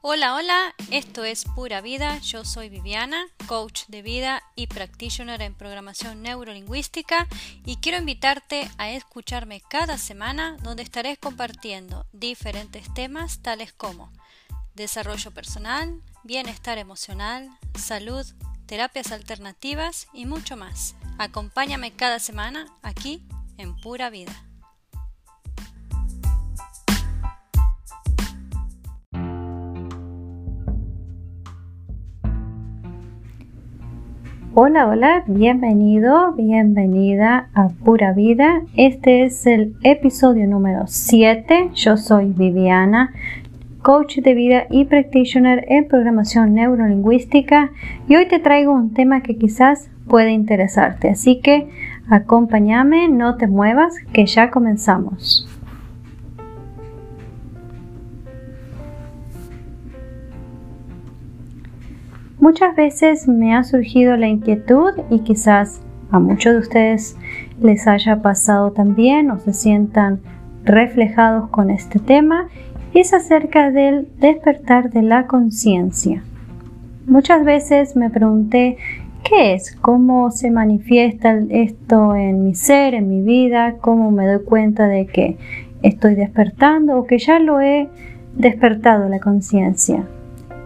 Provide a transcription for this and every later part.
Hola, hola, esto es Pura Vida, yo soy Viviana, coach de vida y practitioner en programación neurolingüística y quiero invitarte a escucharme cada semana donde estaré compartiendo diferentes temas tales como desarrollo personal, bienestar emocional, salud, terapias alternativas y mucho más. Acompáñame cada semana aquí en Pura Vida. Hola, hola, bienvenido, bienvenida a Pura Vida. Este es el episodio número 7. Yo soy Viviana, coach de vida y practitioner en programación neurolingüística y hoy te traigo un tema que quizás puede interesarte. Así que acompáñame, no te muevas, que ya comenzamos. Muchas veces me ha surgido la inquietud y quizás a muchos de ustedes les haya pasado también o se sientan reflejados con este tema es acerca del despertar de la conciencia. Muchas veces me pregunté qué es, cómo se manifiesta esto en mi ser, en mi vida, cómo me doy cuenta de que estoy despertando o que ya lo he despertado la conciencia.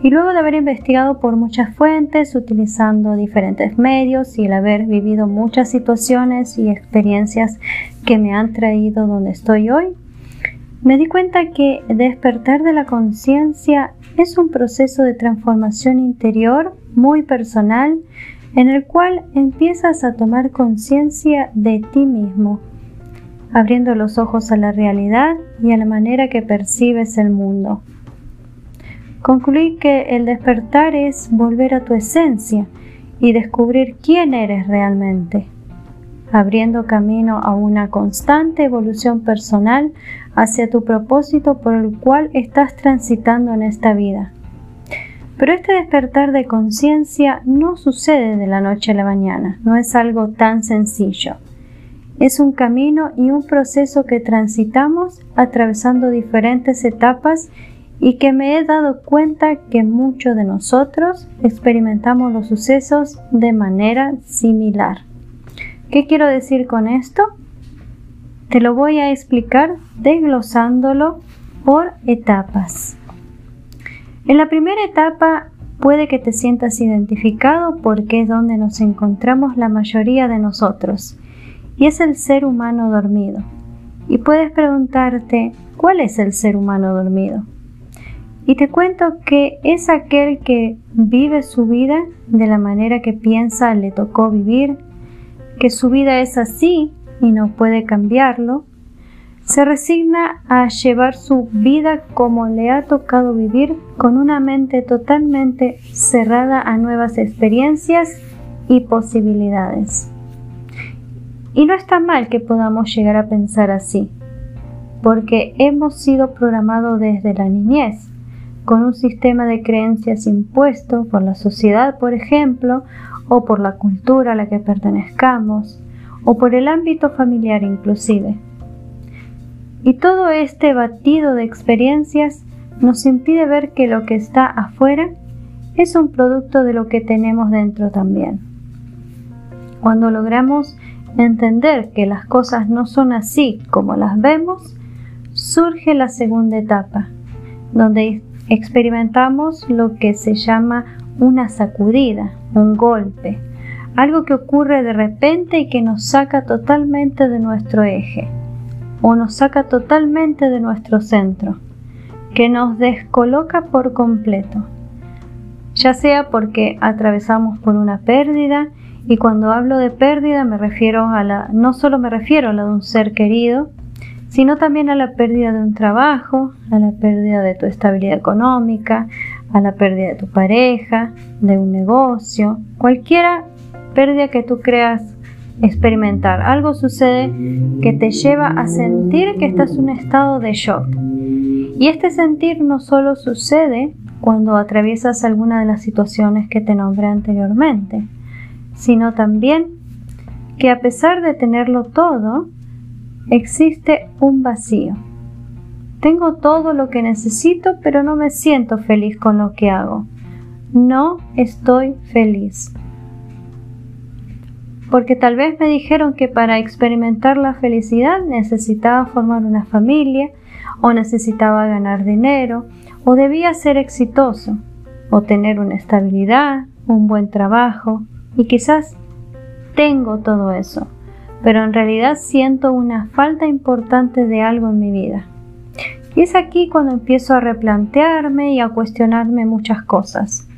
Y luego de haber investigado por muchas fuentes, utilizando diferentes medios y el haber vivido muchas situaciones y experiencias que me han traído donde estoy hoy, me di cuenta que despertar de la conciencia es un proceso de transformación interior muy personal en el cual empiezas a tomar conciencia de ti mismo, abriendo los ojos a la realidad y a la manera que percibes el mundo. Concluí que el despertar es volver a tu esencia y descubrir quién eres realmente, abriendo camino a una constante evolución personal hacia tu propósito por el cual estás transitando en esta vida. Pero este despertar de conciencia no sucede de la noche a la mañana, no es algo tan sencillo. Es un camino y un proceso que transitamos atravesando diferentes etapas y que me he dado cuenta que muchos de nosotros experimentamos los sucesos de manera similar. ¿Qué quiero decir con esto? Te lo voy a explicar desglosándolo por etapas. En la primera etapa puede que te sientas identificado porque es donde nos encontramos la mayoría de nosotros y es el ser humano dormido. Y puedes preguntarte, ¿cuál es el ser humano dormido? Y te cuento que es aquel que vive su vida de la manera que piensa le tocó vivir, que su vida es así y no puede cambiarlo, se resigna a llevar su vida como le ha tocado vivir con una mente totalmente cerrada a nuevas experiencias y posibilidades. Y no está mal que podamos llegar a pensar así, porque hemos sido programados desde la niñez con un sistema de creencias impuesto por la sociedad, por ejemplo, o por la cultura a la que pertenezcamos, o por el ámbito familiar inclusive. Y todo este batido de experiencias nos impide ver que lo que está afuera es un producto de lo que tenemos dentro también. Cuando logramos entender que las cosas no son así como las vemos, surge la segunda etapa, donde experimentamos lo que se llama una sacudida, un golpe, algo que ocurre de repente y que nos saca totalmente de nuestro eje o nos saca totalmente de nuestro centro, que nos descoloca por completo, ya sea porque atravesamos por una pérdida y cuando hablo de pérdida me refiero a la no solo me refiero a la de un ser querido, sino también a la pérdida de un trabajo, a la pérdida de tu estabilidad económica, a la pérdida de tu pareja, de un negocio, cualquiera pérdida que tú creas experimentar. Algo sucede que te lleva a sentir que estás en un estado de shock. Y este sentir no solo sucede cuando atraviesas alguna de las situaciones que te nombré anteriormente, sino también que a pesar de tenerlo todo, existe un vacío. Tengo todo lo que necesito, pero no me siento feliz con lo que hago. No estoy feliz. Porque tal vez me dijeron que para experimentar la felicidad necesitaba formar una familia, o necesitaba ganar dinero, o debía ser exitoso, o tener una estabilidad, un buen trabajo, y quizás tengo todo eso, pero en realidad siento una falta importante de algo en mi vida. Y es aquí cuando empiezo a replantearme y a cuestionarme muchas cosas.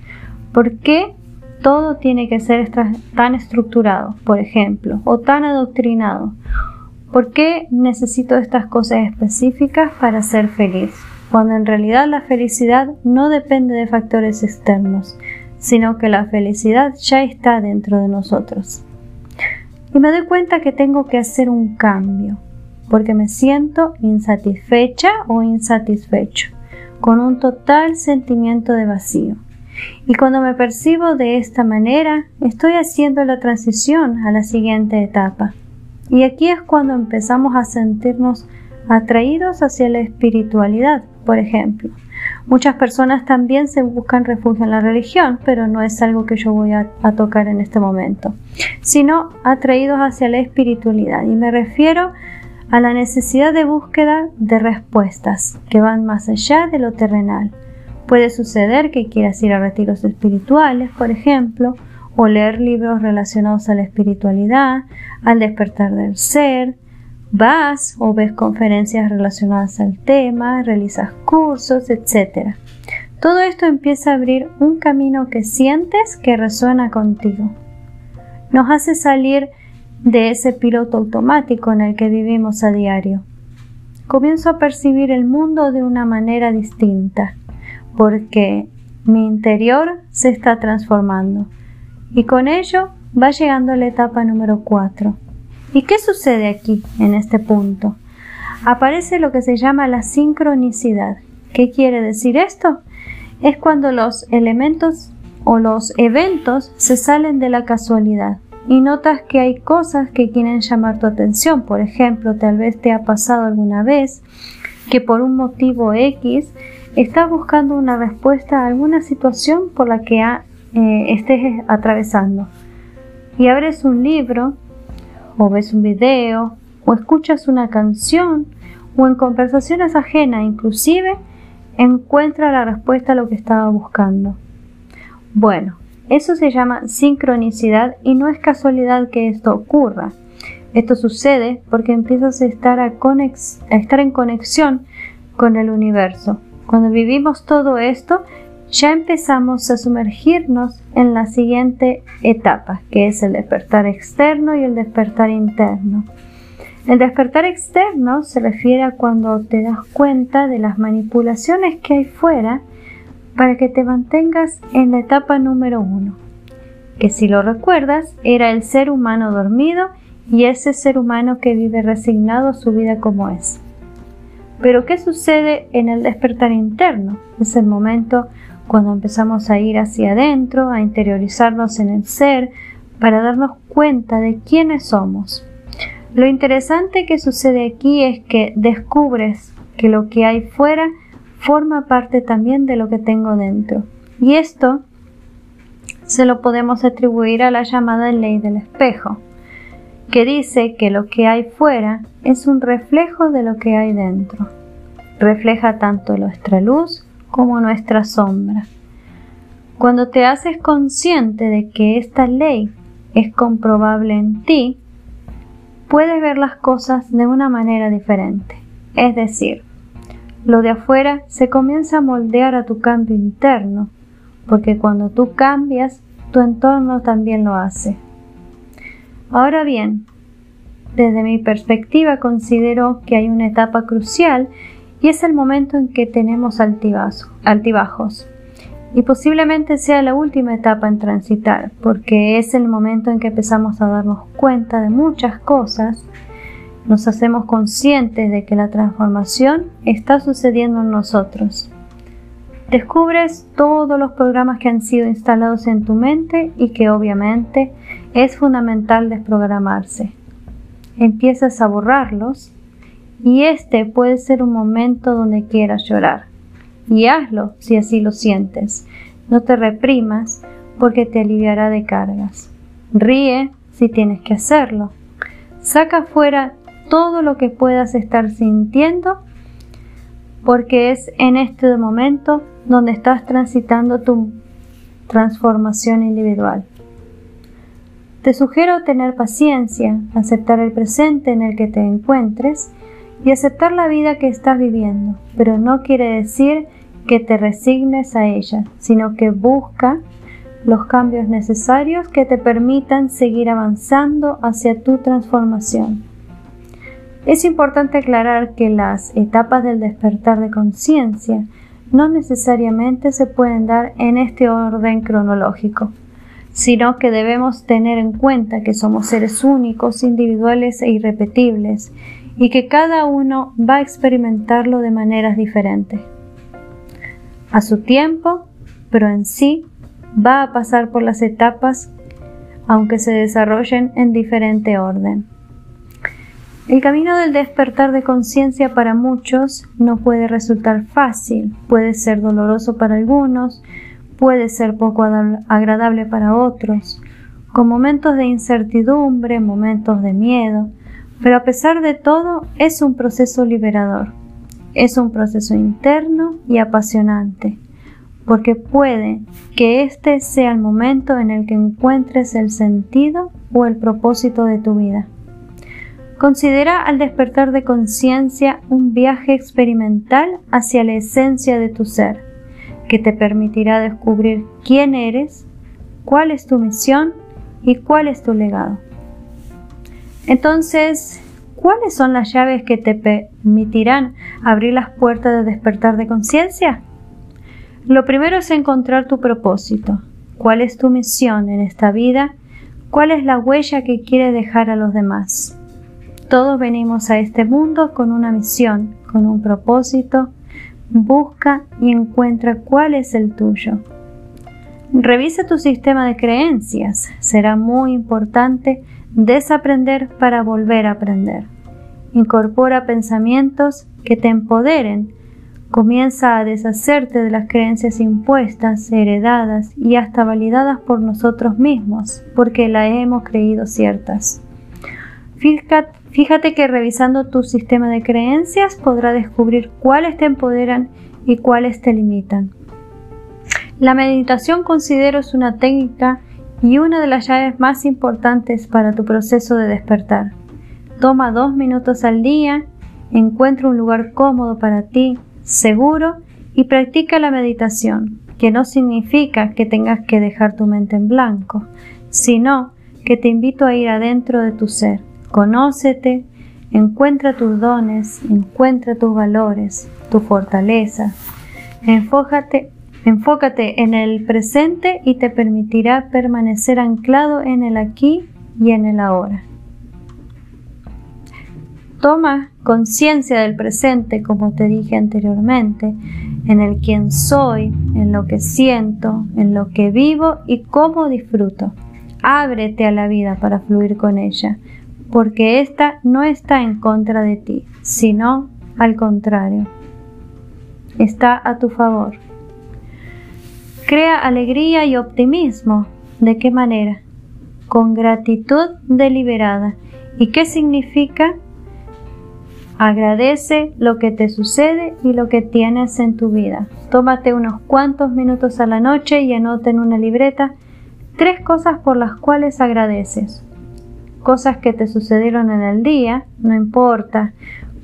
¿Por qué todo tiene que ser tan estructurado, por ejemplo, o tan adoctrinado? ¿Por qué necesito estas cosas específicas para ser feliz? Cuando en realidad la felicidad no depende de factores externos, sino que la felicidad ya está dentro de nosotros. Y me doy cuenta que tengo que hacer un cambio, porque me siento insatisfecha o insatisfecho, con un total sentimiento de vacío. Y cuando me percibo de esta manera, estoy haciendo la transición a la siguiente etapa. Y aquí es cuando empezamos a sentirnos atraídos hacia la espiritualidad, por ejemplo. Muchas personas también se buscan refugio en la religión, pero no es algo que yo voy a, tocar en este momento, sino atraídos hacia la espiritualidad. Y me refiero a la necesidad de búsqueda de respuestas que van más allá de lo terrenal. Puede suceder que quieras ir a retiros espirituales, por ejemplo, o leer libros relacionados a la espiritualidad, al despertar del ser, vas o ves conferencias relacionadas al tema, realizas cursos, etc. Todo esto empieza a abrir un camino que sientes que resuena contigo. Nos hace salir de ese piloto automático en el que vivimos a diario. Comienzo a percibir el mundo de una manera distinta, porque mi interior se está transformando y con ello va llegando la etapa número 4. ¿Y qué sucede aquí, en este punto? Aparece lo que se llama la sincronicidad. ¿Qué quiere decir esto? Es cuando los elementos o los eventos se salen de la casualidad y notas que hay cosas que quieren llamar tu atención. Por ejemplo, tal vez te ha pasado alguna vez que por un motivo X estás buscando una respuesta a alguna situación por la que eh, estés atravesando. Y abres un libro, o ves un video, o escuchas una canción, o en conversaciones ajenas inclusive, encuentra la respuesta a lo que estaba buscando. Bueno, eso se llama sincronicidad y no es casualidad que esto ocurra. Esto sucede porque empiezas a estar, a, estar en conexión con el universo. Cuando vivimos todo esto, ya empezamos a sumergirnos en la siguiente etapa, que es el despertar externo y el despertar interno. El despertar externo se refiere a cuando te das cuenta de las manipulaciones que hay fuera para que te mantengas en la etapa número uno, que si lo recuerdas era el ser humano dormido y ese ser humano que vive resignado a su vida como es. Pero ¿qué sucede en el despertar interno? Es el momento cuando empezamos a ir hacia adentro, a interiorizarnos en el ser, para darnos cuenta de quiénes somos. Lo interesante que sucede aquí es que descubres que lo que hay fuera forma parte también de lo que tengo dentro. Y esto se lo podemos atribuir a la llamada ley del espejo, que dice que lo que hay fuera es un reflejo de lo que hay dentro. Refleja tanto nuestra luz como nuestra sombra. Cuando te haces consciente de que esta ley es comprobable en ti, puedes ver las cosas de una manera diferente. Es decir, lo de afuera se comienza a moldear a tu cambio interno, porque cuando tú cambias, tu entorno también lo hace. Ahora bien, desde mi perspectiva considero que hay una etapa crucial y es el momento en que tenemos altibajos. Y posiblemente sea la última etapa en transitar, porque es el momento en que empezamos a darnos cuenta de muchas cosas nos hacemos conscientes de que la transformación está sucediendo en nosotros. Descubres todos los programas que han sido instalados en tu mente y que obviamente es fundamental desprogramarse. Empiezas a borrarlos y este puede ser un momento donde quieras llorar. Y hazlo si así lo sientes. No te reprimas porque te aliviará de cargas. Ríe si tienes que hacerlo. Saca fuera todo lo que puedas estar sintiendo porque es en este momento donde estás transitando tu transformación individual. Te sugiero tener paciencia, aceptar el presente en el que te encuentres y aceptar la vida que estás viviendo, pero no quiere decir que te resignes a ella, sino que busca los cambios necesarios que te permitan seguir avanzando hacia tu transformación. Es importante aclarar que las etapas del despertar de conciencia no necesariamente se pueden dar en este orden cronológico, sino que debemos tener en cuenta que somos seres únicos, individuales e irrepetibles, y que cada uno va a experimentarlo de maneras diferentes. A su tiempo, pero en sí va a pasar por las etapas aunque se desarrollen en diferente orden. El camino del despertar de conciencia para muchos no puede resultar fácil, puede ser doloroso para algunos, puede ser poco agradable para otros, con momentos de incertidumbre, momentos de miedo, pero a pesar de todo es un proceso liberador, es un proceso interno y apasionante porque puede que este sea el momento en el que encuentres el sentido o el propósito de tu vida. Considera al despertar de conciencia un viaje experimental hacia la esencia de tu ser, que te permitirá descubrir quién eres, cuál es tu misión y cuál es tu legado. Entonces, ¿cuáles son las llaves que te permitirán abrir las puertas de despertar de conciencia? Lo primero es encontrar tu propósito. ¿Cuál es tu misión en esta vida? ¿Cuál es la huella que quieres dejar a los demás? Todos venimos a este mundo con una misión, con un propósito. Busca y encuentra cuál es el tuyo. Revisa tu sistema de creencias. Será muy importante desaprender para volver a aprender. Incorpora pensamientos que te empoderen Comienza a deshacerte de las creencias impuestas, heredadas y hasta validadas por nosotros mismos, porque las hemos creído ciertas. Fíjate, que revisando tu sistema de creencias podrás descubrir cuáles te empoderan y cuáles te limitan. La meditación considero es una técnica y una de las llaves más importantes para tu proceso de despertar. Toma dos minutos al día, encuentra un lugar cómodo para ti, seguro y practica la meditación, que no significa que tengas que dejar tu mente en blanco, sino que te invito a ir adentro de tu ser. Conócete, encuentra tus dones, encuentra tus valores, tu fortaleza. Enfócate, enfócate en el presente y te permitirá permanecer anclado en el aquí y en el ahora. Toma conciencia del presente, como te dije anteriormente, en el quién soy, en lo que siento, en lo que vivo y cómo disfruto. Ábrete a la vida para fluir con ella, porque ésta no está en contra de ti, sino al contrario. Está a tu favor. Crea alegría y optimismo. ¿De qué manera? Con gratitud deliberada. ¿Y qué significa? Agradece lo que te sucede y lo que tienes en tu vida. Tómate unos cuantos minutos a la noche y anota en una libreta tres cosas por las cuales agradeces. Cosas que te sucedieron en el día, no importa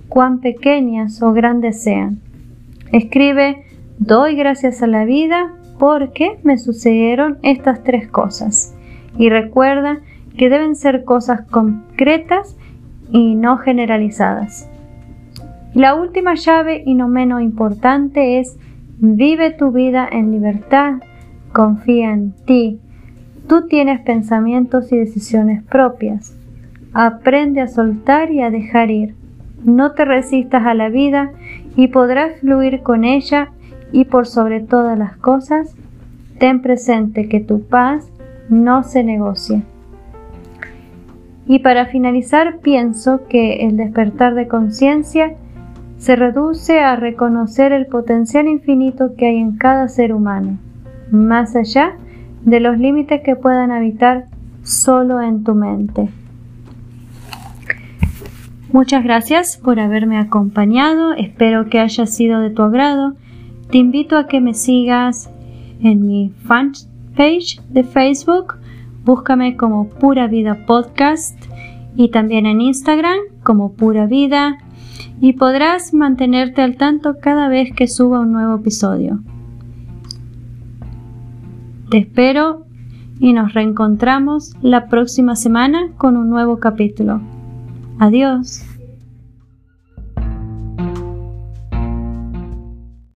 cuán pequeñas o grandes sean. Escribe, doy gracias a la vida porque me sucedieron estas tres cosas. Y recuerda que deben ser cosas concretas y no generalizadas. La última llave y no menos importante es vive tu vida en libertad, confía en ti. Tú tienes pensamientos y decisiones propias. Aprende a soltar y a dejar ir. No te resistas a la vida y podrás fluir con ella y por sobre todas las cosas, ten presente que tu paz no se negocia. Y para finalizar, pienso que el despertar de conciencia se reduce a reconocer el potencial infinito que hay en cada ser humano, más allá de los límites que puedan habitar solo en tu mente. Muchas gracias por haberme acompañado, espero que haya sido de tu agrado. Te invito a que me sigas en mi fanpage de Facebook, búscame como Pura Vida Podcast y también en Instagram como Pura Vida y podrás mantenerte al tanto cada vez que suba un nuevo episodio. Te espero y nos reencontramos la próxima semana con un nuevo capítulo. Adiós.